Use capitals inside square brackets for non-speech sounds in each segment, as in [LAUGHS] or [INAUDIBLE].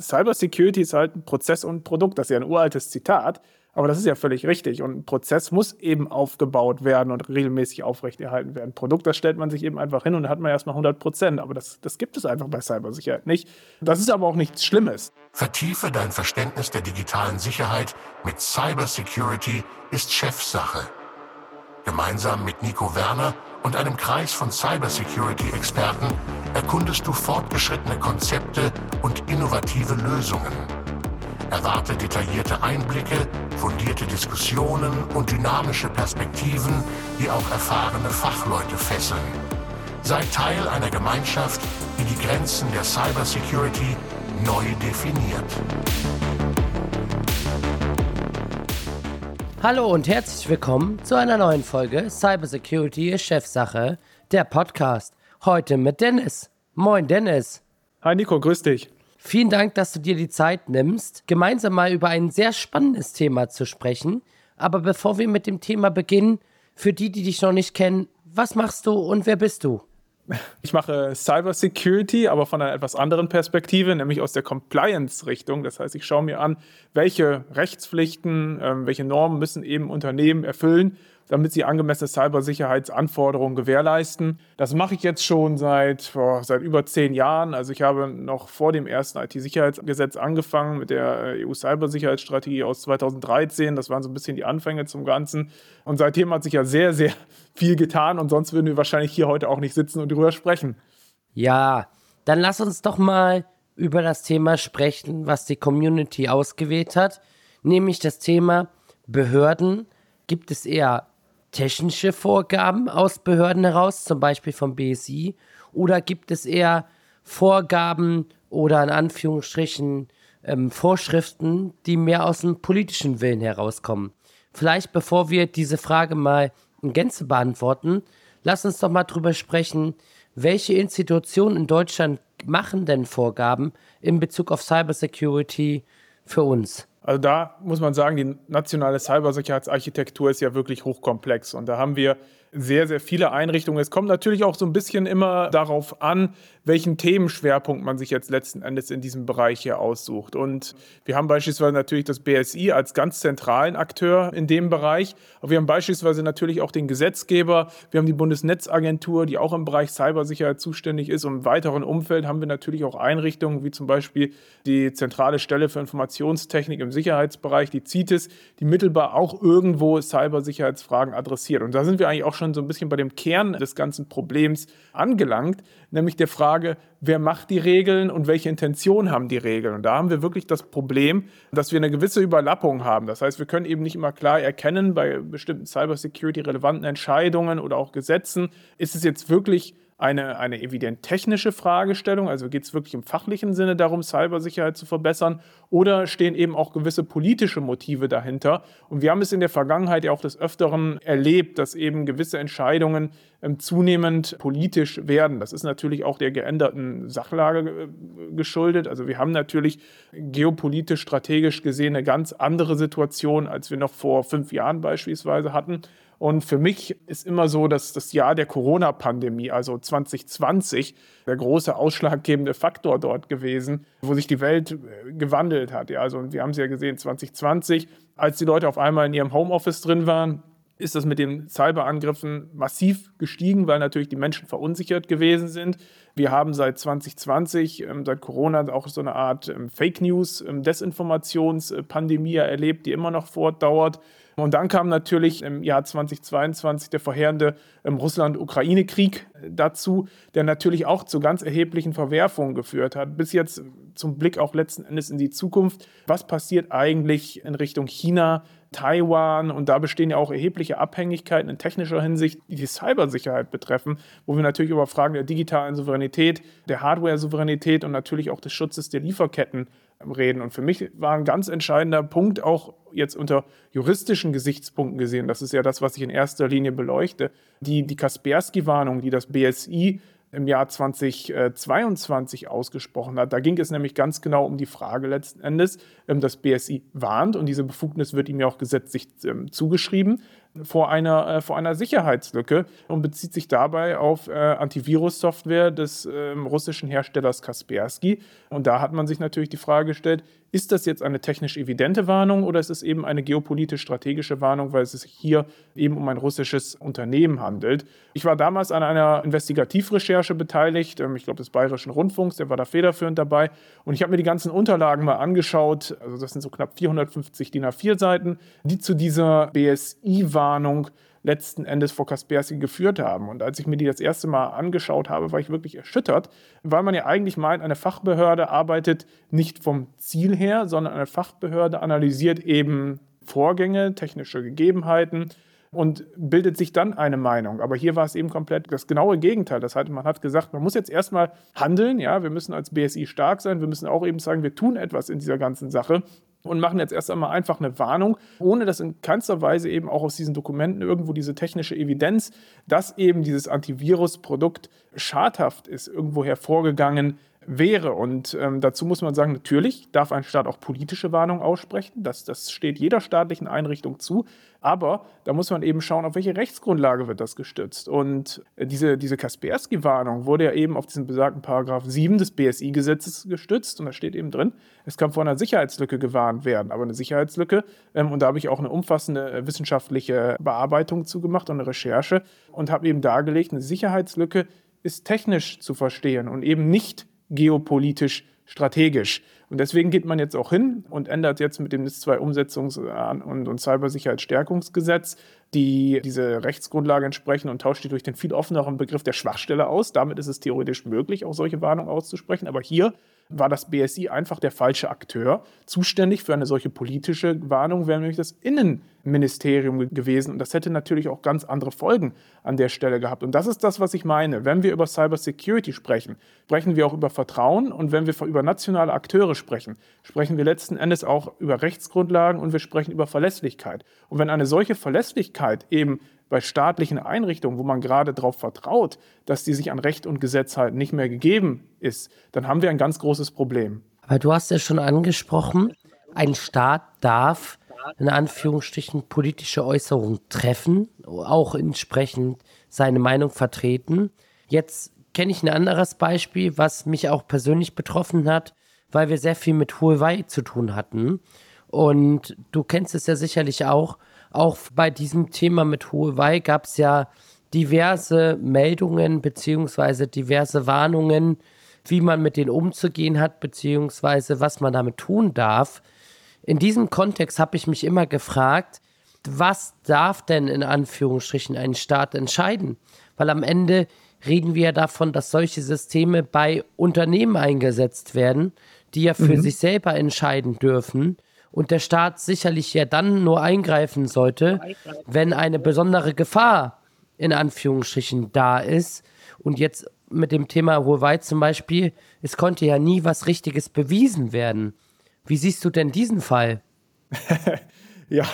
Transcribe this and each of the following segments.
Cybersecurity ist halt ein Prozess und ein Produkt. Das ist ja ein uraltes Zitat. Aber das ist ja völlig richtig. Und ein Prozess muss eben aufgebaut werden und regelmäßig aufrechterhalten werden. Ein Produkt, das stellt man sich eben einfach hin und dann hat man erstmal 100 Prozent. Aber das, das gibt es einfach bei Cybersicherheit nicht. Das ist aber auch nichts Schlimmes. Vertiefe dein Verständnis der digitalen Sicherheit mit Cybersecurity ist Chefsache. Gemeinsam mit Nico Werner und einem Kreis von Cybersecurity-Experten erkundest du fortgeschrittene Konzepte und innovative Lösungen. Erwarte detaillierte Einblicke, fundierte Diskussionen und dynamische Perspektiven, die auch erfahrene Fachleute fesseln. Sei Teil einer Gemeinschaft, die die Grenzen der Cybersecurity neu definiert. Hallo und herzlich willkommen zu einer neuen Folge Cybersecurity ist Chefsache, der Podcast. Heute mit Dennis. Moin Dennis. Hi Nico, grüß dich. Vielen Dank, dass du dir die Zeit nimmst, gemeinsam mal über ein sehr spannendes Thema zu sprechen. Aber bevor wir mit dem Thema beginnen, für die, die dich noch nicht kennen, was machst du und wer bist du? Ich mache Cyber Security, aber von einer etwas anderen Perspektive, nämlich aus der Compliance-Richtung. Das heißt, ich schaue mir an, welche Rechtspflichten, ähm, welche Normen müssen eben Unternehmen erfüllen, damit sie angemessene Cybersicherheitsanforderungen gewährleisten. Das mache ich jetzt schon seit, boah, seit über zehn Jahren. Also ich habe noch vor dem ersten IT-Sicherheitsgesetz angefangen mit der äh, EU-Cybersicherheitsstrategie aus 2013. Das waren so ein bisschen die Anfänge zum Ganzen. Und seitdem hat sich ja sehr, sehr viel getan und sonst würden wir wahrscheinlich hier heute auch nicht sitzen und darüber sprechen. Ja, dann lass uns doch mal über das Thema sprechen, was die Community ausgewählt hat, nämlich das Thema Behörden. Gibt es eher technische Vorgaben aus Behörden heraus, zum Beispiel vom BSI, oder gibt es eher Vorgaben oder in Anführungsstrichen ähm, Vorschriften, die mehr aus dem politischen Willen herauskommen? Vielleicht bevor wir diese Frage mal in Gänze beantworten, lass uns doch mal drüber sprechen, welche Institutionen in Deutschland machen denn Vorgaben in Bezug auf Cybersecurity für uns? Also da muss man sagen, die nationale Cybersicherheitsarchitektur ist ja wirklich hochkomplex. Und da haben wir sehr, sehr viele Einrichtungen. Es kommt natürlich auch so ein bisschen immer darauf an, welchen Themenschwerpunkt man sich jetzt letzten Endes in diesem Bereich hier aussucht. Und wir haben beispielsweise natürlich das BSI als ganz zentralen Akteur in dem Bereich. Aber wir haben beispielsweise natürlich auch den Gesetzgeber. Wir haben die Bundesnetzagentur, die auch im Bereich Cybersicherheit zuständig ist. Und im weiteren Umfeld haben wir natürlich auch Einrichtungen wie zum Beispiel die Zentrale Stelle für Informationstechnik im Sicherheitsbereich, die CITES, die mittelbar auch irgendwo Cybersicherheitsfragen adressiert. Und da sind wir eigentlich auch schon so ein bisschen bei dem Kern des ganzen Problems angelangt, nämlich der Frage, wer macht die Regeln und welche Intention haben die Regeln. Und da haben wir wirklich das Problem, dass wir eine gewisse Überlappung haben. Das heißt, wir können eben nicht immer klar erkennen bei bestimmten Cybersecurity-relevanten Entscheidungen oder auch Gesetzen, ist es jetzt wirklich eine, eine evident technische Fragestellung, also geht es wirklich im fachlichen Sinne darum, Cybersicherheit zu verbessern, oder stehen eben auch gewisse politische Motive dahinter? Und wir haben es in der Vergangenheit ja auch des Öfteren erlebt, dass eben gewisse Entscheidungen ähm, zunehmend politisch werden. Das ist natürlich auch der geänderten Sachlage äh, geschuldet. Also wir haben natürlich geopolitisch, strategisch gesehen eine ganz andere Situation, als wir noch vor fünf Jahren beispielsweise hatten. Und für mich ist immer so, dass das Jahr der Corona-Pandemie, also 2020, der große ausschlaggebende Faktor dort gewesen, wo sich die Welt äh, gewandelt hat. Ja, also wir haben es ja gesehen, 2020, als die Leute auf einmal in ihrem Homeoffice drin waren, ist das mit den Cyberangriffen massiv gestiegen, weil natürlich die Menschen verunsichert gewesen sind. Wir haben seit 2020, ähm, seit Corona auch so eine Art ähm, Fake News, ähm, Desinformationspandemie erlebt, die immer noch fortdauert. Und dann kam natürlich im Jahr 2022 der vorherende ähm, Russland-Ukraine-Krieg äh, dazu, der natürlich auch zu ganz erheblichen Verwerfungen geführt hat. Bis jetzt zum Blick auch letzten Endes in die Zukunft. Was passiert eigentlich in Richtung China, Taiwan? Und da bestehen ja auch erhebliche Abhängigkeiten in technischer Hinsicht, die die Cybersicherheit betreffen, wo wir natürlich über Fragen der digitalen Souveränität, der Hardware-Souveränität und natürlich auch des Schutzes der Lieferketten reden. Und für mich war ein ganz entscheidender Punkt, auch jetzt unter juristischen Gesichtspunkten gesehen, das ist ja das, was ich in erster Linie beleuchte, die, die Kaspersky-Warnung, die das BSI im Jahr 2022 ausgesprochen hat. Da ging es nämlich ganz genau um die Frage letzten Endes, ähm, das BSI warnt und diese Befugnis wird ihm ja auch gesetzlich ähm, zugeschrieben, vor einer, äh, vor einer Sicherheitslücke und bezieht sich dabei auf äh, Antivirus-Software des äh, russischen Herstellers Kaspersky. Und da hat man sich natürlich die Frage gestellt, ist das jetzt eine technisch evidente Warnung oder ist es eben eine geopolitisch-strategische Warnung, weil es sich hier eben um ein russisches Unternehmen handelt? Ich war damals an einer Investigativrecherche beteiligt, ähm, ich glaube des Bayerischen Rundfunks, der war da federführend dabei. Und ich habe mir die ganzen Unterlagen mal angeschaut, also das sind so knapp 450 DIN A4-Seiten, die zu dieser BSI-Warnung letzten Endes vor Kaspersky geführt haben. Und als ich mir die das erste Mal angeschaut habe, war ich wirklich erschüttert, weil man ja eigentlich meint, eine Fachbehörde arbeitet nicht vom Ziel her, sondern eine Fachbehörde analysiert eben Vorgänge, technische Gegebenheiten und bildet sich dann eine Meinung. Aber hier war es eben komplett das genaue Gegenteil. Das heißt, man hat gesagt, man muss jetzt erstmal handeln, ja, wir müssen als BSI stark sein, wir müssen auch eben sagen, wir tun etwas in dieser ganzen Sache und machen jetzt erst einmal einfach eine Warnung, ohne dass in keinster Weise eben auch aus diesen Dokumenten irgendwo diese technische Evidenz, dass eben dieses Antivirus-Produkt schadhaft ist, irgendwo hervorgegangen wäre. Und ähm, dazu muss man sagen, natürlich darf ein Staat auch politische Warnungen aussprechen. Das, das steht jeder staatlichen Einrichtung zu. Aber da muss man eben schauen, auf welche Rechtsgrundlage wird das gestützt. Und äh, diese, diese Kaspersky-Warnung wurde ja eben auf diesen besagten Paragraph 7 des BSI-Gesetzes gestützt. Und da steht eben drin, es kann vor einer Sicherheitslücke gewarnt werden. Aber eine Sicherheitslücke, ähm, und da habe ich auch eine umfassende äh, wissenschaftliche Bearbeitung zugemacht und eine Recherche und habe eben dargelegt, eine Sicherheitslücke ist technisch zu verstehen und eben nicht geopolitisch strategisch. Und deswegen geht man jetzt auch hin und ändert jetzt mit dem NIS-2-Umsetzungs- und, und Cybersicherheitsstärkungsgesetz die diese Rechtsgrundlage entsprechen und tauscht die durch den viel offeneren Begriff der Schwachstelle aus. Damit ist es theoretisch möglich, auch solche Warnungen auszusprechen. Aber hier war das BSI einfach der falsche Akteur. Zuständig für eine solche politische Warnung wäre nämlich das Innenministerium gewesen. Und das hätte natürlich auch ganz andere Folgen an der Stelle gehabt. Und das ist das, was ich meine. Wenn wir über Cybersecurity sprechen, sprechen wir auch über Vertrauen. Und wenn wir über nationale Akteure sprechen, sprechen wir letzten Endes auch über Rechtsgrundlagen und wir sprechen über Verlässlichkeit. Und wenn eine solche Verlässlichkeit eben bei staatlichen Einrichtungen, wo man gerade darauf vertraut, dass die sich an Recht und Gesetz halten, nicht mehr gegeben ist, dann haben wir ein ganz großes Problem. Aber du hast ja schon angesprochen, ein Staat darf in Anführungsstrichen politische Äußerungen treffen, auch entsprechend seine Meinung vertreten. Jetzt kenne ich ein anderes Beispiel, was mich auch persönlich betroffen hat, weil wir sehr viel mit Huawei zu tun hatten. Und du kennst es ja sicherlich auch, auch bei diesem Thema mit Huawei gab es ja diverse Meldungen beziehungsweise diverse Warnungen, wie man mit denen umzugehen hat, beziehungsweise was man damit tun darf. In diesem Kontext habe ich mich immer gefragt, was darf denn in Anführungsstrichen ein Staat entscheiden? Weil am Ende reden wir ja davon, dass solche Systeme bei Unternehmen eingesetzt werden, die ja für mhm. sich selber entscheiden dürfen und der Staat sicherlich ja dann nur eingreifen sollte, wenn eine besondere Gefahr in Anführungsstrichen da ist. Und jetzt mit dem Thema Huawei zum Beispiel, es konnte ja nie was Richtiges bewiesen werden. Wie siehst du denn diesen Fall? [LAUGHS] ja,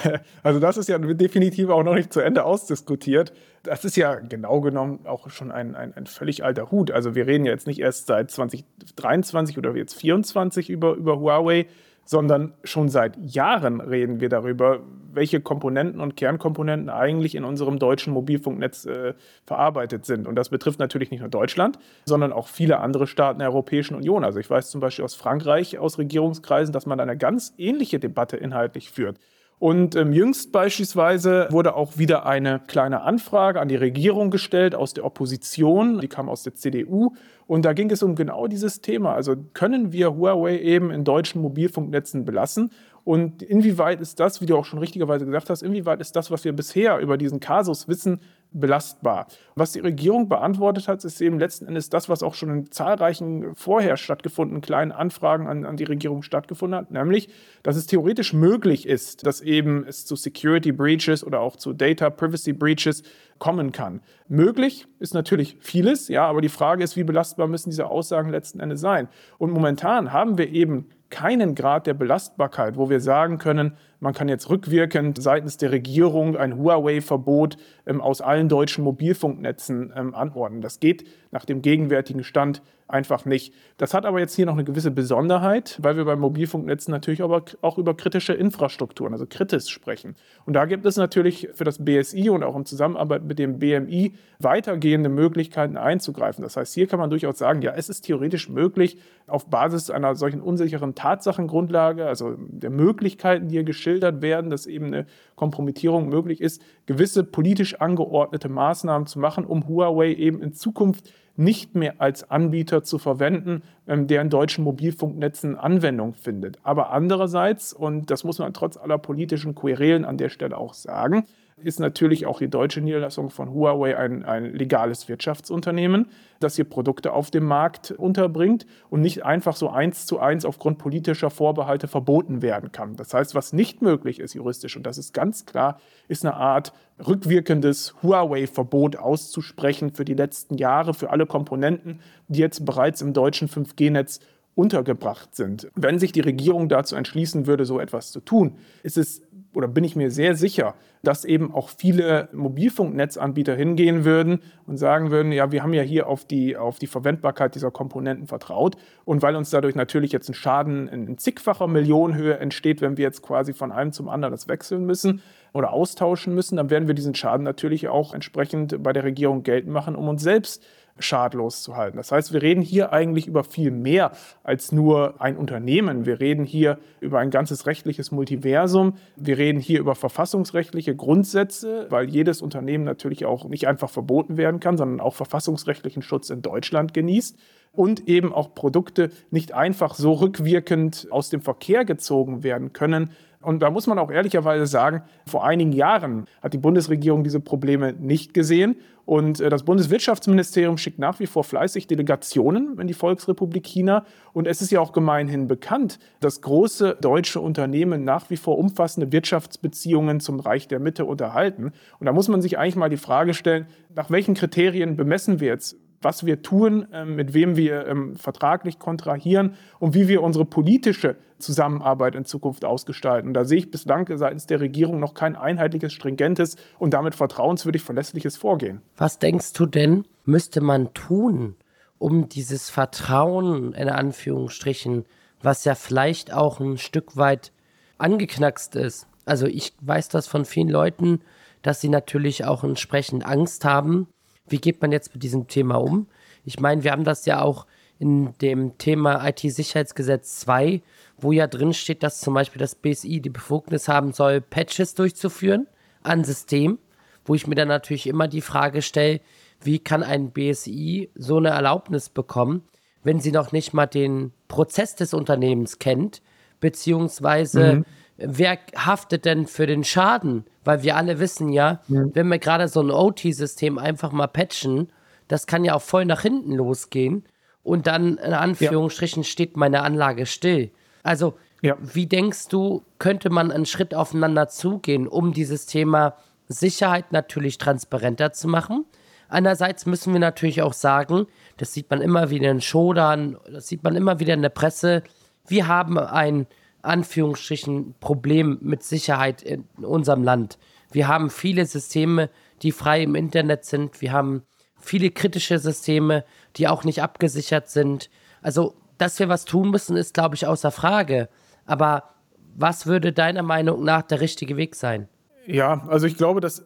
also das ist ja definitiv auch noch nicht zu Ende ausdiskutiert. Das ist ja genau genommen auch schon ein, ein, ein völlig alter Hut. Also wir reden ja jetzt nicht erst seit 2023 oder jetzt 2024 über, über Huawei, sondern schon seit Jahren reden wir darüber, welche Komponenten und Kernkomponenten eigentlich in unserem deutschen Mobilfunknetz äh, verarbeitet sind. Und das betrifft natürlich nicht nur Deutschland, sondern auch viele andere Staaten der Europäischen Union. Also ich weiß zum Beispiel aus Frankreich, aus Regierungskreisen, dass man eine ganz ähnliche Debatte inhaltlich führt. Und ähm, jüngst beispielsweise wurde auch wieder eine kleine Anfrage an die Regierung gestellt aus der Opposition. Die kam aus der CDU. Und da ging es um genau dieses Thema. Also können wir Huawei eben in deutschen Mobilfunknetzen belassen? Und inwieweit ist das, wie du auch schon richtigerweise gesagt hast, inwieweit ist das, was wir bisher über diesen Kasus wissen, belastbar? Was die Regierung beantwortet hat, ist eben letzten Endes das, was auch schon in zahlreichen vorher stattgefundenen kleinen Anfragen an, an die Regierung stattgefunden hat, nämlich, dass es theoretisch möglich ist, dass eben es zu Security Breaches oder auch zu Data Privacy Breaches kommen kann. Möglich ist natürlich vieles, ja, aber die Frage ist, wie belastbar müssen diese Aussagen letzten Endes sein? Und momentan haben wir eben keinen Grad der Belastbarkeit, wo wir sagen können, man kann jetzt rückwirkend seitens der Regierung ein Huawei-Verbot ähm, aus allen deutschen Mobilfunknetzen ähm, anordnen. Das geht nach dem gegenwärtigen Stand einfach nicht. Das hat aber jetzt hier noch eine gewisse Besonderheit, weil wir bei Mobilfunknetzen natürlich aber auch über kritische Infrastrukturen, also kritisch sprechen. Und da gibt es natürlich für das BSI und auch in Zusammenarbeit mit dem BMI weitergehende Möglichkeiten einzugreifen. Das heißt, hier kann man durchaus sagen, ja, es ist theoretisch möglich, auf Basis einer solchen unsicheren Tatsachengrundlage, also der Möglichkeiten, die hier geschildert werden, dass eben eine Kompromittierung möglich ist, gewisse politisch angeordnete Maßnahmen zu machen, um Huawei eben in Zukunft nicht mehr als Anbieter zu verwenden, ähm, der in deutschen Mobilfunknetzen Anwendung findet. Aber andererseits, und das muss man trotz aller politischen Querelen an der Stelle auch sagen, ist natürlich auch die deutsche Niederlassung von Huawei ein, ein legales Wirtschaftsunternehmen, das hier Produkte auf dem Markt unterbringt und nicht einfach so eins zu eins aufgrund politischer Vorbehalte verboten werden kann. Das heißt, was nicht möglich ist juristisch, und das ist ganz klar, ist eine Art rückwirkendes Huawei-Verbot auszusprechen für die letzten Jahre, für alle Komponenten, die jetzt bereits im deutschen 5G-Netz untergebracht sind. Wenn sich die Regierung dazu entschließen würde, so etwas zu tun, ist es oder bin ich mir sehr sicher, dass eben auch viele Mobilfunknetzanbieter hingehen würden und sagen würden, ja, wir haben ja hier auf die, auf die Verwendbarkeit dieser Komponenten vertraut. Und weil uns dadurch natürlich jetzt ein Schaden in zigfacher Millionenhöhe entsteht, wenn wir jetzt quasi von einem zum anderen das wechseln müssen oder austauschen müssen, dann werden wir diesen Schaden natürlich auch entsprechend bei der Regierung geltend machen, um uns selbst schadlos zu halten. Das heißt, wir reden hier eigentlich über viel mehr als nur ein Unternehmen. Wir reden hier über ein ganzes rechtliches Multiversum. Wir reden hier über verfassungsrechtliche Grundsätze, weil jedes Unternehmen natürlich auch nicht einfach verboten werden kann, sondern auch verfassungsrechtlichen Schutz in Deutschland genießt und eben auch Produkte nicht einfach so rückwirkend aus dem Verkehr gezogen werden können, und da muss man auch ehrlicherweise sagen, vor einigen Jahren hat die Bundesregierung diese Probleme nicht gesehen. Und äh, das Bundeswirtschaftsministerium schickt nach wie vor fleißig Delegationen in die Volksrepublik China. Und es ist ja auch gemeinhin bekannt, dass große deutsche Unternehmen nach wie vor umfassende Wirtschaftsbeziehungen zum Reich der Mitte unterhalten. Und da muss man sich eigentlich mal die Frage stellen, nach welchen Kriterien bemessen wir jetzt was wir tun, ähm, mit wem wir ähm, vertraglich kontrahieren und wie wir unsere politische Zusammenarbeit in Zukunft ausgestalten. Da sehe ich bislang seitens der Regierung noch kein einheitliches, stringentes und damit vertrauenswürdig verlässliches Vorgehen. Was denkst du denn, müsste man tun, um dieses Vertrauen in Anführungsstrichen, was ja vielleicht auch ein Stück weit angeknackst ist. Also ich weiß das von vielen Leuten, dass sie natürlich auch entsprechend Angst haben, wie geht man jetzt mit diesem Thema um? Ich meine, wir haben das ja auch in dem Thema IT-Sicherheitsgesetz 2, wo ja drin steht, dass zum Beispiel das BSI die Befugnis haben soll, Patches durchzuführen an System, wo ich mir dann natürlich immer die Frage stelle, wie kann ein BSI so eine Erlaubnis bekommen, wenn sie noch nicht mal den Prozess des Unternehmens kennt, beziehungsweise mhm wer haftet denn für den Schaden? Weil wir alle wissen ja, ja. wenn wir gerade so ein OT-System einfach mal patchen, das kann ja auch voll nach hinten losgehen und dann in Anführungsstrichen ja. steht meine Anlage still. Also, ja. wie denkst du, könnte man einen Schritt aufeinander zugehen, um dieses Thema Sicherheit natürlich transparenter zu machen? Einerseits müssen wir natürlich auch sagen, das sieht man immer wieder in Schodern, das sieht man immer wieder in der Presse, wir haben ein Anführungsstrichen Problem mit Sicherheit in unserem Land. Wir haben viele Systeme, die frei im Internet sind. Wir haben viele kritische Systeme, die auch nicht abgesichert sind. Also, dass wir was tun müssen, ist, glaube ich, außer Frage. Aber was würde deiner Meinung nach der richtige Weg sein? Ja, also ich glaube, dass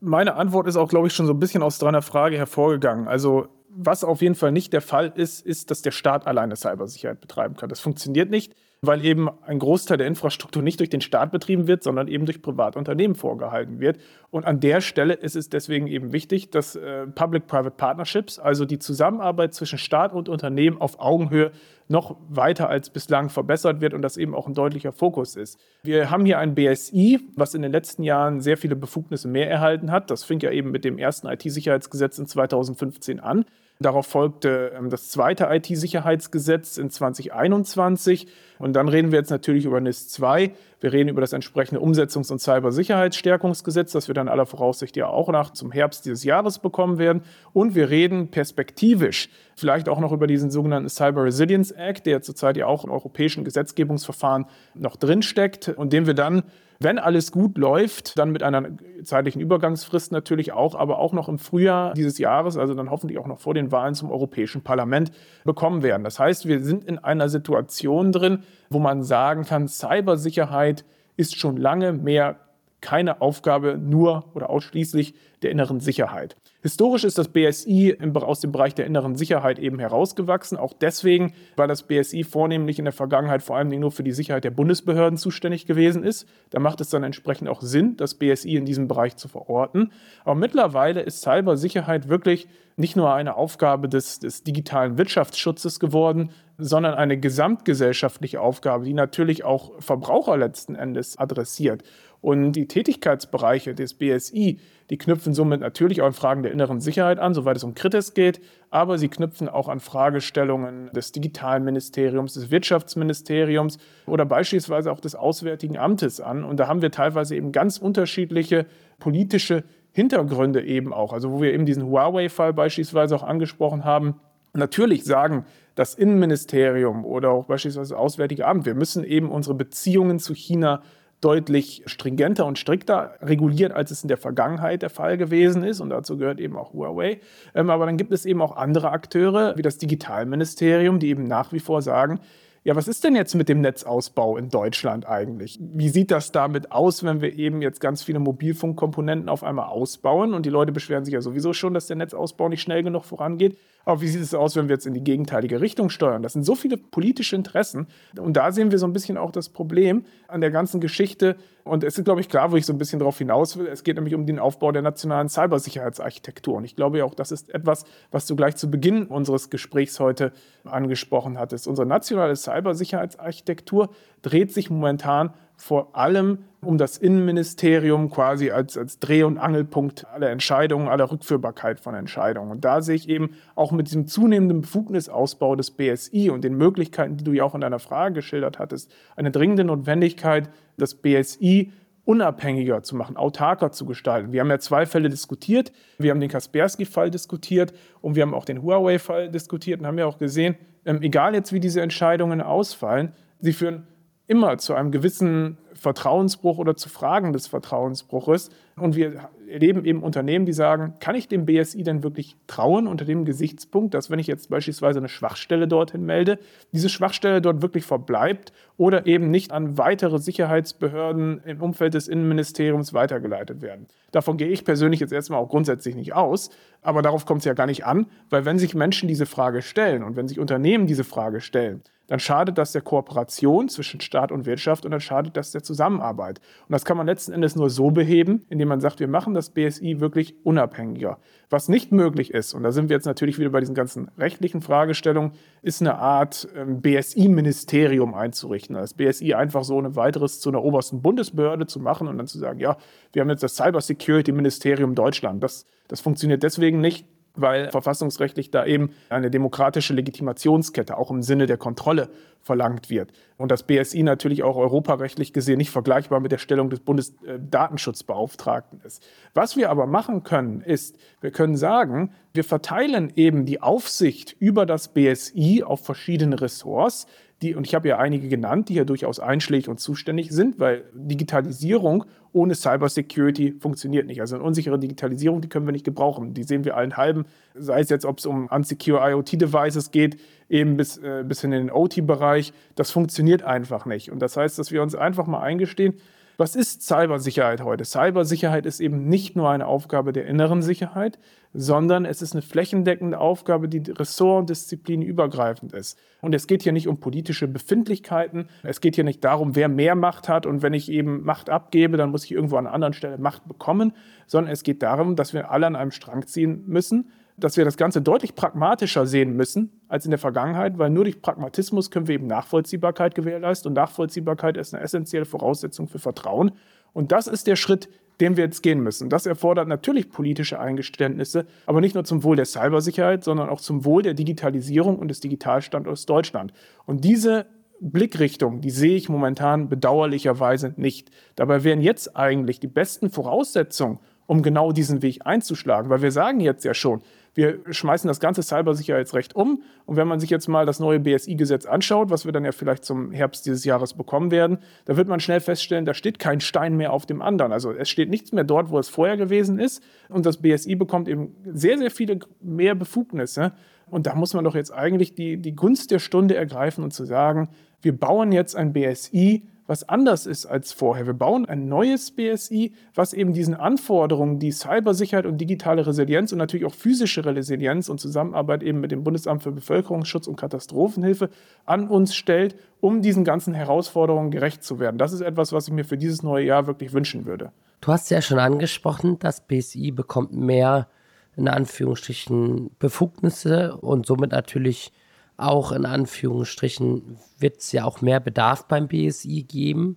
meine Antwort ist auch, glaube ich, schon so ein bisschen aus deiner Frage hervorgegangen. Also was auf jeden Fall nicht der Fall ist, ist, dass der Staat alleine Cybersicherheit betreiben kann. Das funktioniert nicht weil eben ein Großteil der Infrastruktur nicht durch den Staat betrieben wird, sondern eben durch private Unternehmen vorgehalten wird. Und an der Stelle ist es deswegen eben wichtig, dass äh, Public-Private Partnerships, also die Zusammenarbeit zwischen Staat und Unternehmen auf Augenhöhe, noch weiter als bislang verbessert wird und das eben auch ein deutlicher Fokus ist. Wir haben hier ein BSI, was in den letzten Jahren sehr viele Befugnisse mehr erhalten hat. Das fing ja eben mit dem ersten IT-Sicherheitsgesetz in 2015 an. Darauf folgte ähm, das zweite IT-Sicherheitsgesetz in 2021. Und dann reden wir jetzt natürlich über NIS 2. Wir reden über das entsprechende Umsetzungs- und Cybersicherheitsstärkungsgesetz, das wir dann aller Voraussicht ja auch nach zum Herbst dieses Jahres bekommen werden. Und wir reden perspektivisch vielleicht auch noch über diesen sogenannten Cyber Resilience Act, der zurzeit ja auch im europäischen Gesetzgebungsverfahren noch drinsteckt und den wir dann Wenn alles gut läuft, dann mit einer zeitlichen Übergangsfrist natürlich auch, aber auch noch im Frühjahr dieses Jahres, also dann hoffentlich auch noch vor den Wahlen zum Europäischen Parlament bekommen werden. Das heißt, wir sind in einer Situation drin, wo man sagen kann, Cybersicherheit ist schon lange mehr keine Aufgabe nur oder ausschließlich der inneren Sicherheit. Historisch ist das BSI aus dem Bereich der inneren Sicherheit eben herausgewachsen, auch deswegen, weil das BSI vornehmlich in der Vergangenheit vor allem nur für die Sicherheit der Bundesbehörden zuständig gewesen ist. Da macht es dann entsprechend auch Sinn, das BSI in diesem Bereich zu verorten. Aber mittlerweile ist Cybersicherheit wirklich nicht nur eine Aufgabe des, des digitalen Wirtschaftsschutzes geworden, sondern eine gesamtgesellschaftliche Aufgabe, die natürlich auch Verbraucher letzten Endes adressiert. Und die Tätigkeitsbereiche des BSI, die knüpfen somit natürlich auch an Fragen der inneren Sicherheit an, soweit es um Kritis geht, aber sie knüpfen auch an Fragestellungen des Digitalministeriums, des Wirtschaftsministeriums oder beispielsweise auch des Auswärtigen Amtes an. Und da haben wir teilweise eben ganz unterschiedliche politische Hintergründe eben auch. Also wo wir eben diesen Huawei-Fall beispielsweise auch angesprochen haben. Natürlich sagen das Innenministerium oder auch beispielsweise das Auswärtige Amt, wir müssen eben unsere Beziehungen zu China deutlich stringenter und strikter reguliert, als es in der Vergangenheit der Fall gewesen ist. Und dazu gehört eben auch Huawei. Ähm, aber dann gibt es eben auch andere Akteure, wie das Digitalministerium, die eben nach wie vor sagen, ja, was ist denn jetzt mit dem Netzausbau in Deutschland eigentlich? Wie sieht das damit aus, wenn wir eben jetzt ganz viele Mobilfunkkomponenten auf einmal ausbauen? Und die Leute beschweren sich ja sowieso schon, dass der Netzausbau nicht schnell genug vorangeht. Aber wie sieht es aus, wenn wir jetzt in die gegenteilige Richtung steuern? Das sind so viele politische Interessen. Und da sehen wir so ein bisschen auch das Problem an der ganzen Geschichte. Und es ist, glaube ich, klar, wo ich so ein bisschen darauf hinaus will. Es geht nämlich um den Aufbau der nationalen Cybersicherheitsarchitektur. Und ich glaube ja auch, das ist etwas, was du gleich zu Beginn unseres Gesprächs heute angesprochen hattest. Unsere nationale Cybersicherheitsarchitektur dreht sich momentan vor allem um das Innenministerium quasi als, als Dreh- und Angelpunkt aller Entscheidungen, aller Rückführbarkeit von Entscheidungen. Und da sehe ich eben auch mit diesem zunehmenden Befugnisausbau des BSI und den Möglichkeiten, die du ja auch in deiner Frage geschildert hattest, eine dringende Notwendigkeit, das BSI unabhängiger zu machen, autarker zu gestalten. Wir haben ja zwei Fälle diskutiert. Wir haben den Kaspersky-Fall diskutiert und wir haben auch den Huawei-Fall diskutiert und haben ja auch gesehen, ähm, egal jetzt wie diese Entscheidungen ausfallen, sie führen immer zu einem gewissen Vertrauensbruch oder zu Fragen des Vertrauensbruches. Und wir erleben eben Unternehmen, die sagen, kann ich dem BSI denn wirklich trauen unter dem Gesichtspunkt, dass wenn ich jetzt beispielsweise eine Schwachstelle dorthin melde, diese Schwachstelle dort wirklich verbleibt oder eben nicht an weitere Sicherheitsbehörden im Umfeld des Innenministeriums weitergeleitet werden. Davon gehe ich persönlich jetzt erstmal auch grundsätzlich nicht aus, aber darauf kommt es ja gar nicht an, weil wenn sich Menschen diese Frage stellen und wenn sich Unternehmen diese Frage stellen, dann schadet das der Kooperation zwischen Staat und Wirtschaft und dann schadet das der Zusammenarbeit. Und das kann man letzten Endes nur so beheben, indem man sagt, wir machen das BSI wirklich unabhängiger. Was nicht möglich ist, und da sind wir jetzt natürlich wieder bei diesen ganzen rechtlichen Fragestellungen, ist eine Art ähm, BSI-Ministerium einzurichten. Das BSI einfach so ein weiteres zu einer obersten Bundesbehörde zu machen und dann zu sagen, ja, wir haben jetzt das Cyber Security Ministerium Deutschland. Das, das funktioniert deswegen nicht, weil verfassungsrechtlich da eben eine demokratische Legitimationskette auch im Sinne der Kontrolle verlangt wird. Und das BSI natürlich auch europarechtlich gesehen nicht vergleichbar mit der Stellung des Bundesdatenschutzbeauftragten ist. Was wir aber machen können, ist, wir können sagen, wir verteilen eben die Aufsicht über das BSI auf verschiedene Ressorts, die, und ich habe ja einige genannt, die ja durchaus einschlägig und zuständig sind, weil Digitalisierung ohne Cybersecurity funktioniert nicht. Also eine unsichere Digitalisierung, die können wir nicht gebrauchen. Die sehen wir allen halben, sei es jetzt, ob es um unsecure IoT-Devices geht, eben bis, äh, bis in den OT-Bereich. Das funktioniert einfach nicht. Und das heißt, dass wir uns einfach mal eingestehen, was ist Cybersicherheit heute? Cybersicherheit ist eben nicht nur eine Aufgabe der inneren Sicherheit, sondern es ist eine flächendeckende Aufgabe, die ressort- und disziplinübergreifend ist. Und es geht hier nicht um politische Befindlichkeiten, es geht hier nicht darum, wer mehr Macht hat und wenn ich eben Macht abgebe, dann muss ich irgendwo an einer anderen Stelle Macht bekommen, sondern es geht darum, dass wir alle an einem Strang ziehen müssen dass wir das Ganze deutlich pragmatischer sehen müssen als in der Vergangenheit, weil nur durch Pragmatismus können wir eben Nachvollziehbarkeit gewährleisten und Nachvollziehbarkeit ist eine essentielle Voraussetzung für Vertrauen. Und das ist der Schritt, den wir jetzt gehen müssen. Das erfordert natürlich politische Eingeständnisse, aber nicht nur zum Wohl der Cybersicherheit, sondern auch zum Wohl der Digitalisierung und des Digitalstandorts Deutschland. Und diese Blickrichtung, die sehe ich momentan bedauerlicherweise nicht. Dabei wären jetzt eigentlich die besten Voraussetzungen, um genau diesen Weg einzuschlagen. Weil wir sagen jetzt ja schon, wir schmeißen das ganze Cybersicherheitsrecht um. Und wenn man sich jetzt mal das neue BSI-Gesetz anschaut, was wir dann ja vielleicht zum Herbst dieses Jahres bekommen werden, da wird man schnell feststellen, da steht kein Stein mehr auf dem anderen. Also es steht nichts mehr dort, wo es vorher gewesen ist. Und das BSI bekommt eben sehr, sehr viele mehr Befugnisse. Und da muss man doch jetzt eigentlich die, die Gunst der Stunde ergreifen und zu sagen, wir bauen jetzt ein BSI, was anders ist als vorher. Wir bauen ein neues BSI, was eben diesen Anforderungen, die Cybersicherheit und digitale Resilienz und natürlich auch physische Resilienz und Zusammenarbeit eben mit dem Bundesamt für Bevölkerungsschutz und Katastrophenhilfe an uns stellt, um diesen ganzen Herausforderungen gerecht zu werden. Das ist etwas, was ich mir für dieses neue Jahr wirklich wünschen würde. Du hast ja schon angesprochen, das BSI bekommt mehr in Anführungsstrichen Befugnisse und somit natürlich auch in Anführungsstrichen wird es ja auch mehr Bedarf beim BSI geben.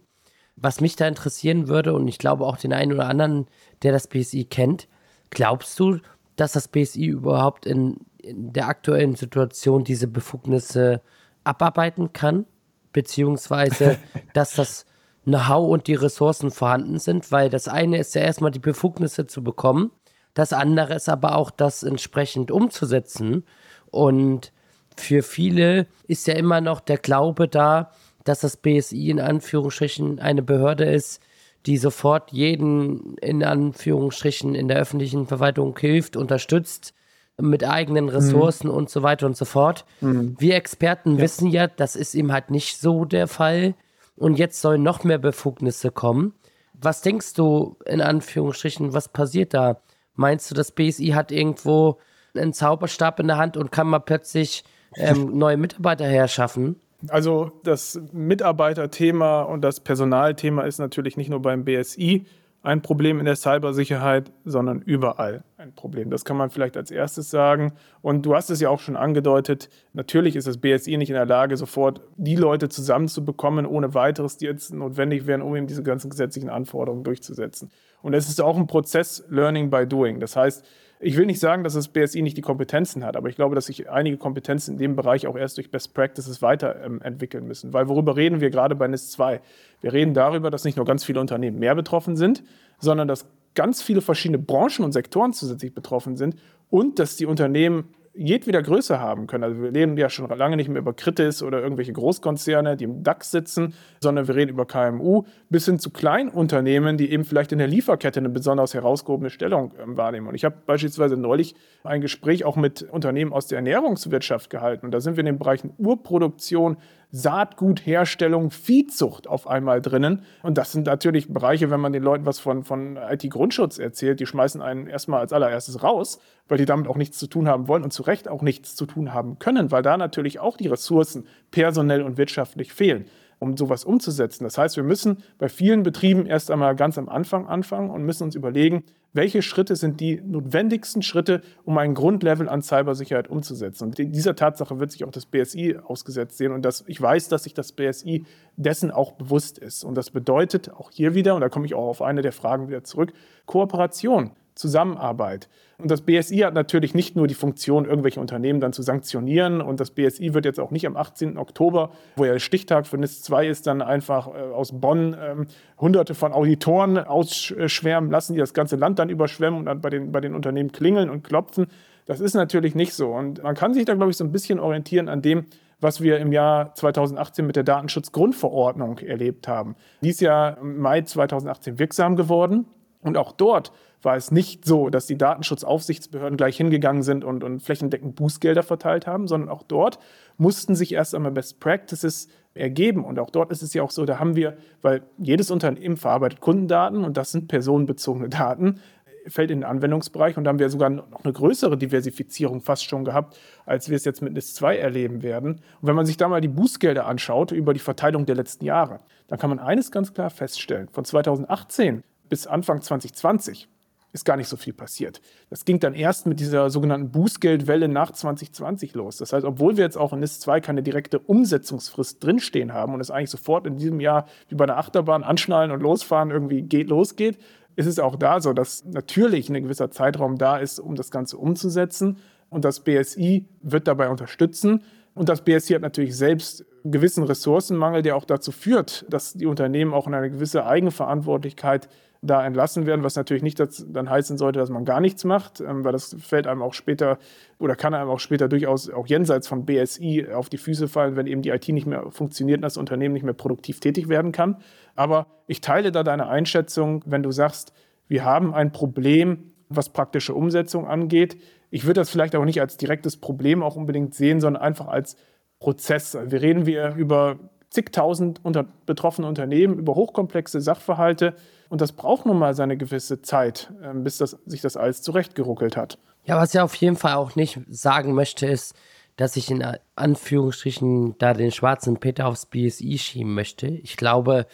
Was mich da interessieren würde, und ich glaube auch den einen oder anderen, der das BSI kennt, glaubst du, dass das BSI überhaupt in, in der aktuellen Situation diese Befugnisse abarbeiten kann? Beziehungsweise, [LAUGHS] dass das Know-how und die Ressourcen vorhanden sind, weil das eine ist ja erstmal die Befugnisse zu bekommen, das andere ist aber auch das entsprechend umzusetzen. Und für viele ist ja immer noch der Glaube da, dass das BSI in Anführungsstrichen eine Behörde ist, die sofort jeden in Anführungsstrichen in der öffentlichen Verwaltung hilft, unterstützt mit eigenen mhm. Ressourcen mhm. und so weiter und so fort. Mhm. Wir Experten ja. wissen ja, das ist ihm halt nicht so der Fall. Und jetzt sollen noch mehr Befugnisse kommen. Was denkst du in Anführungsstrichen, was passiert da? Meinst du, das BSI hat irgendwo einen Zauberstab in der Hand und kann mal plötzlich ähm, neue Mitarbeiter herschaffen? Also das Mitarbeiterthema und das Personalthema ist natürlich nicht nur beim BSI ein Problem in der Cybersicherheit, sondern überall ein Problem. Das kann man vielleicht als erstes sagen. Und du hast es ja auch schon angedeutet, natürlich ist das BSI nicht in der Lage, sofort die Leute zusammenzubekommen, ohne weiteres, die jetzt notwendig wären, um eben diese ganzen gesetzlichen Anforderungen durchzusetzen. Und es ist auch ein Prozess Learning by Doing. Das heißt, ich will nicht sagen, dass das BSI nicht die Kompetenzen hat, aber ich glaube, dass sich einige Kompetenzen in dem Bereich auch erst durch Best Practices weiterentwickeln ähm, müssen. Weil worüber reden wir gerade bei NIS 2? Wir reden darüber, dass nicht nur ganz viele Unternehmen mehr betroffen sind, sondern dass ganz viele verschiedene Branchen und Sektoren zusätzlich betroffen sind und dass die Unternehmen jedweder Größe haben können. Also wir reden ja schon lange nicht mehr über Kritis oder irgendwelche Großkonzerne, die im DAX sitzen, sondern wir reden über KMU bis hin zu Kleinunternehmen, die eben vielleicht in der Lieferkette eine besonders herausgehobene Stellung äh, wahrnehmen. Und ich habe beispielsweise neulich ein Gespräch auch mit Unternehmen aus der Ernährungswirtschaft gehalten. Und da sind wir in den Bereichen Urproduktion, Saatgutherstellung, Viehzucht auf einmal drinnen. Und das sind natürlich Bereiche, wenn man den Leuten was von, von IT-Grundschutz erzählt, die schmeißen einen erstmal als allererstes raus, weil die damit auch nichts zu tun haben wollen und zu Recht auch nichts zu tun haben können, weil da natürlich auch die Ressourcen personell und wirtschaftlich fehlen um sowas umzusetzen. Das heißt, wir müssen bei vielen Betrieben erst einmal ganz am Anfang anfangen und müssen uns überlegen, welche Schritte sind die notwendigsten Schritte, um ein Grundlevel an Cybersicherheit umzusetzen. Und dieser Tatsache wird sich auch das BSI ausgesetzt sehen. Und das, ich weiß, dass sich das BSI dessen auch bewusst ist. Und das bedeutet auch hier wieder, und da komme ich auch auf eine der Fragen wieder zurück, Kooperation. Zusammenarbeit. Und das BSI hat natürlich nicht nur die Funktion, irgendwelche Unternehmen dann zu sanktionieren. Und das BSI wird jetzt auch nicht am 18. Oktober, wo ja der Stichtag für NIS 2 ist, dann einfach äh, aus Bonn ähm, hunderte von Auditoren ausschwärmen lassen, die das ganze Land dann überschwemmen und dann bei den, bei den Unternehmen klingeln und klopfen. Das ist natürlich nicht so. Und man kann sich da, glaube ich, so ein bisschen orientieren an dem, was wir im Jahr 2018 mit der Datenschutzgrundverordnung erlebt haben. Die ist ja im Mai 2018 wirksam geworden. Und auch dort war es nicht so, dass die Datenschutzaufsichtsbehörden gleich hingegangen sind und, und flächendeckend Bußgelder verteilt haben, sondern auch dort mussten sich erst einmal Best Practices ergeben. Und auch dort ist es ja auch so, da haben wir, weil jedes Unternehmen verarbeitet Kundendaten und das sind personenbezogene Daten, fällt in den Anwendungsbereich und da haben wir sogar noch eine größere Diversifizierung fast schon gehabt, als wir es jetzt mit NIS 2 erleben werden. Und wenn man sich da mal die Bußgelder anschaut über die Verteilung der letzten Jahre, dann kann man eines ganz klar feststellen. Von 2018 bis Anfang 2020 ist gar nicht so viel passiert. Das ging dann erst mit dieser sogenannten Bußgeldwelle nach 2020 los. Das heißt, obwohl wir jetzt auch in NIS 2 keine direkte Umsetzungsfrist drinstehen haben und es eigentlich sofort in diesem Jahr wie bei einer Achterbahn anschnallen und losfahren irgendwie geht, losgeht, ist es auch da so, dass natürlich ein gewisser Zeitraum da ist, um das Ganze umzusetzen. Und das BSI wird dabei unterstützen. Und das BSC hat natürlich selbst einen gewissen Ressourcenmangel, der auch dazu führt, dass die Unternehmen auch in eine gewisse Eigenverantwortlichkeit da entlassen werden, was natürlich nicht dann heißen sollte, dass man gar nichts macht, ähm, weil das fällt einem auch später oder kann einem auch später durchaus auch jenseits von BSI auf die Füße fallen, wenn eben die IT nicht mehr funktioniert und das Unternehmen nicht mehr produktiv tätig werden kann. Aber ich teile da deine Einschätzung, wenn du sagst, wir haben ein Problem, was praktische Umsetzung angeht. Ich würde das vielleicht auch nicht als direktes Problem auch unbedingt sehen, sondern einfach als Prozess. Wir reden wir über zigtausend unter betroffene Unternehmen, über hochkomplexe Sachverhalte. Und das braucht nun mal seine gewisse Zeit, ähm, bis das, sich das alles zurechtgeruckelt hat. Ja, was ich auf jeden Fall auch nicht sagen möchte, ist, dass ich in Anführungsstrichen da den schwarzen Peter aufs BSI schieben möchte. Ich glaube,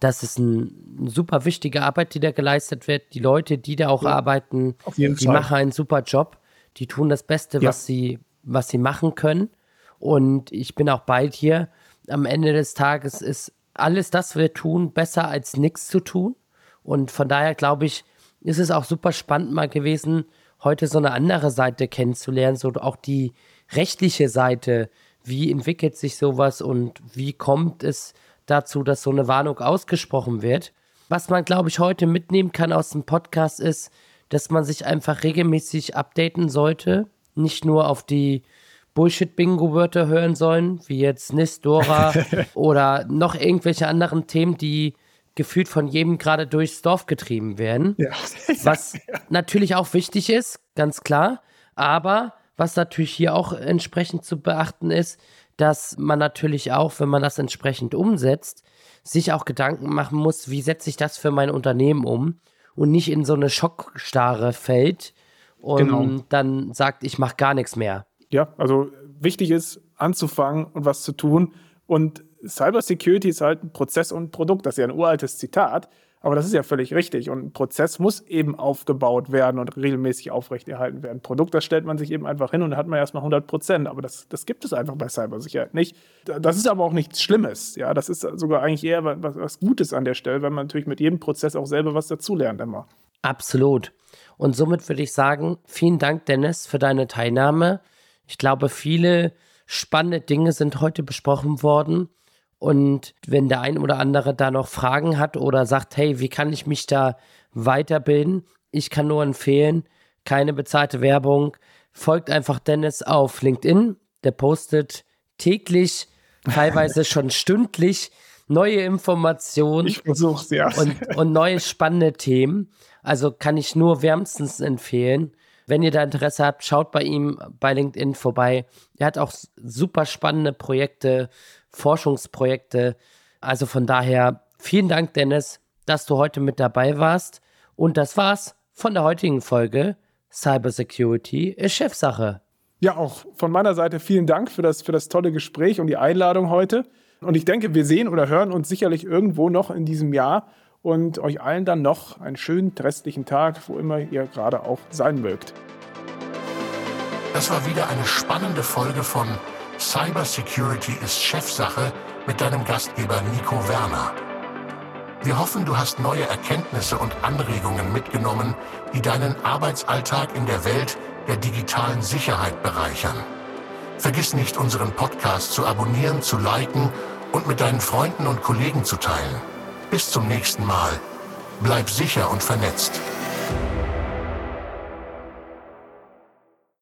das ist eine super wichtige Arbeit, die da geleistet wird. Die Leute, die da auch ja, arbeiten, die Fall. machen einen super Job. Die tun das Beste, ja. was, sie, was sie machen können. Und ich bin auch bei dir. Am Ende des Tages ist alles, das wir tun, besser als nichts zu tun. Und von daher glaube ich, ist es auch super spannend mal gewesen, heute so eine andere Seite kennenzulernen, so auch die rechtliche Seite. Wie entwickelt sich sowas und wie kommt es dazu, dass so eine Warnung ausgesprochen wird? Was man, glaube ich, heute mitnehmen kann aus dem Podcast ist, dass man sich einfach regelmäßig updaten sollte. Nicht nur auf die Bullshit-Bingo-Wörter hören sollen, wie jetzt Nistora [LAUGHS] oder noch irgendwelche anderen Themen, die gefühlt von jedem gerade durchs Dorf getrieben werden. Ja. Was natürlich auch wichtig ist, ganz klar. Aber was natürlich hier auch entsprechend zu beachten ist, dass man natürlich auch, wenn man das entsprechend umsetzt, sich auch Gedanken machen muss, wie setze ich das für mein Unternehmen um und nicht in so eine Schockstarre fällt und genau. dann sagt, ich mache gar nichts mehr. Ja, also wichtig ist, anzufangen und was zu tun. Und Cybersecurity ist halt ein Prozess und ein Produkt. Das ist ja ein uraltes Zitat, aber das ist ja völlig richtig. Und ein Prozess muss eben aufgebaut werden und regelmäßig aufrechterhalten werden. Ein Produkt, das stellt man sich eben einfach hin und dann hat man erstmal 100 Prozent. Aber das, das gibt es einfach bei Cybersicherheit nicht. Das ist aber auch nichts Schlimmes. Ja, das ist sogar eigentlich eher was, was Gutes an der Stelle, weil man natürlich mit jedem Prozess auch selber was dazulernt immer. Absolut. Und somit würde ich sagen, vielen Dank, Dennis, für deine Teilnahme. Ich glaube, viele spannende Dinge sind heute besprochen worden. Und wenn der ein oder andere da noch Fragen hat oder sagt, hey, wie kann ich mich da weiterbilden? Ich kann nur empfehlen, keine bezahlte Werbung. Folgt einfach Dennis auf LinkedIn. Der postet täglich, [LAUGHS] teilweise schon stündlich neue Informationen. Ich versuch's, ja. Und, und neue spannende Themen. Also kann ich nur wärmstens empfehlen. Wenn ihr da Interesse habt, schaut bei ihm bei LinkedIn vorbei. Er hat auch super spannende Projekte, Forschungsprojekte. Also von daher vielen Dank, Dennis, dass du heute mit dabei warst. Und das war's von der heutigen Folge Cybersecurity ist Chefsache. Ja, auch von meiner Seite vielen Dank für das, für das tolle Gespräch und die Einladung heute. Und ich denke, wir sehen oder hören uns sicherlich irgendwo noch in diesem Jahr und euch allen dann noch einen schönen restlichen Tag, wo immer ihr gerade auch sein mögt. Das war wieder eine spannende Folge von Cybersecurity ist Chefsache mit deinem Gastgeber Nico Werner. Wir hoffen, du hast neue Erkenntnisse und Anregungen mitgenommen, die deinen Arbeitsalltag in der Welt der digitalen Sicherheit bereichern. Vergiss nicht, unseren Podcast zu abonnieren, zu liken und mit deinen Freunden und Kollegen zu teilen. Bis zum nächsten Mal. Bleib sicher und vernetzt.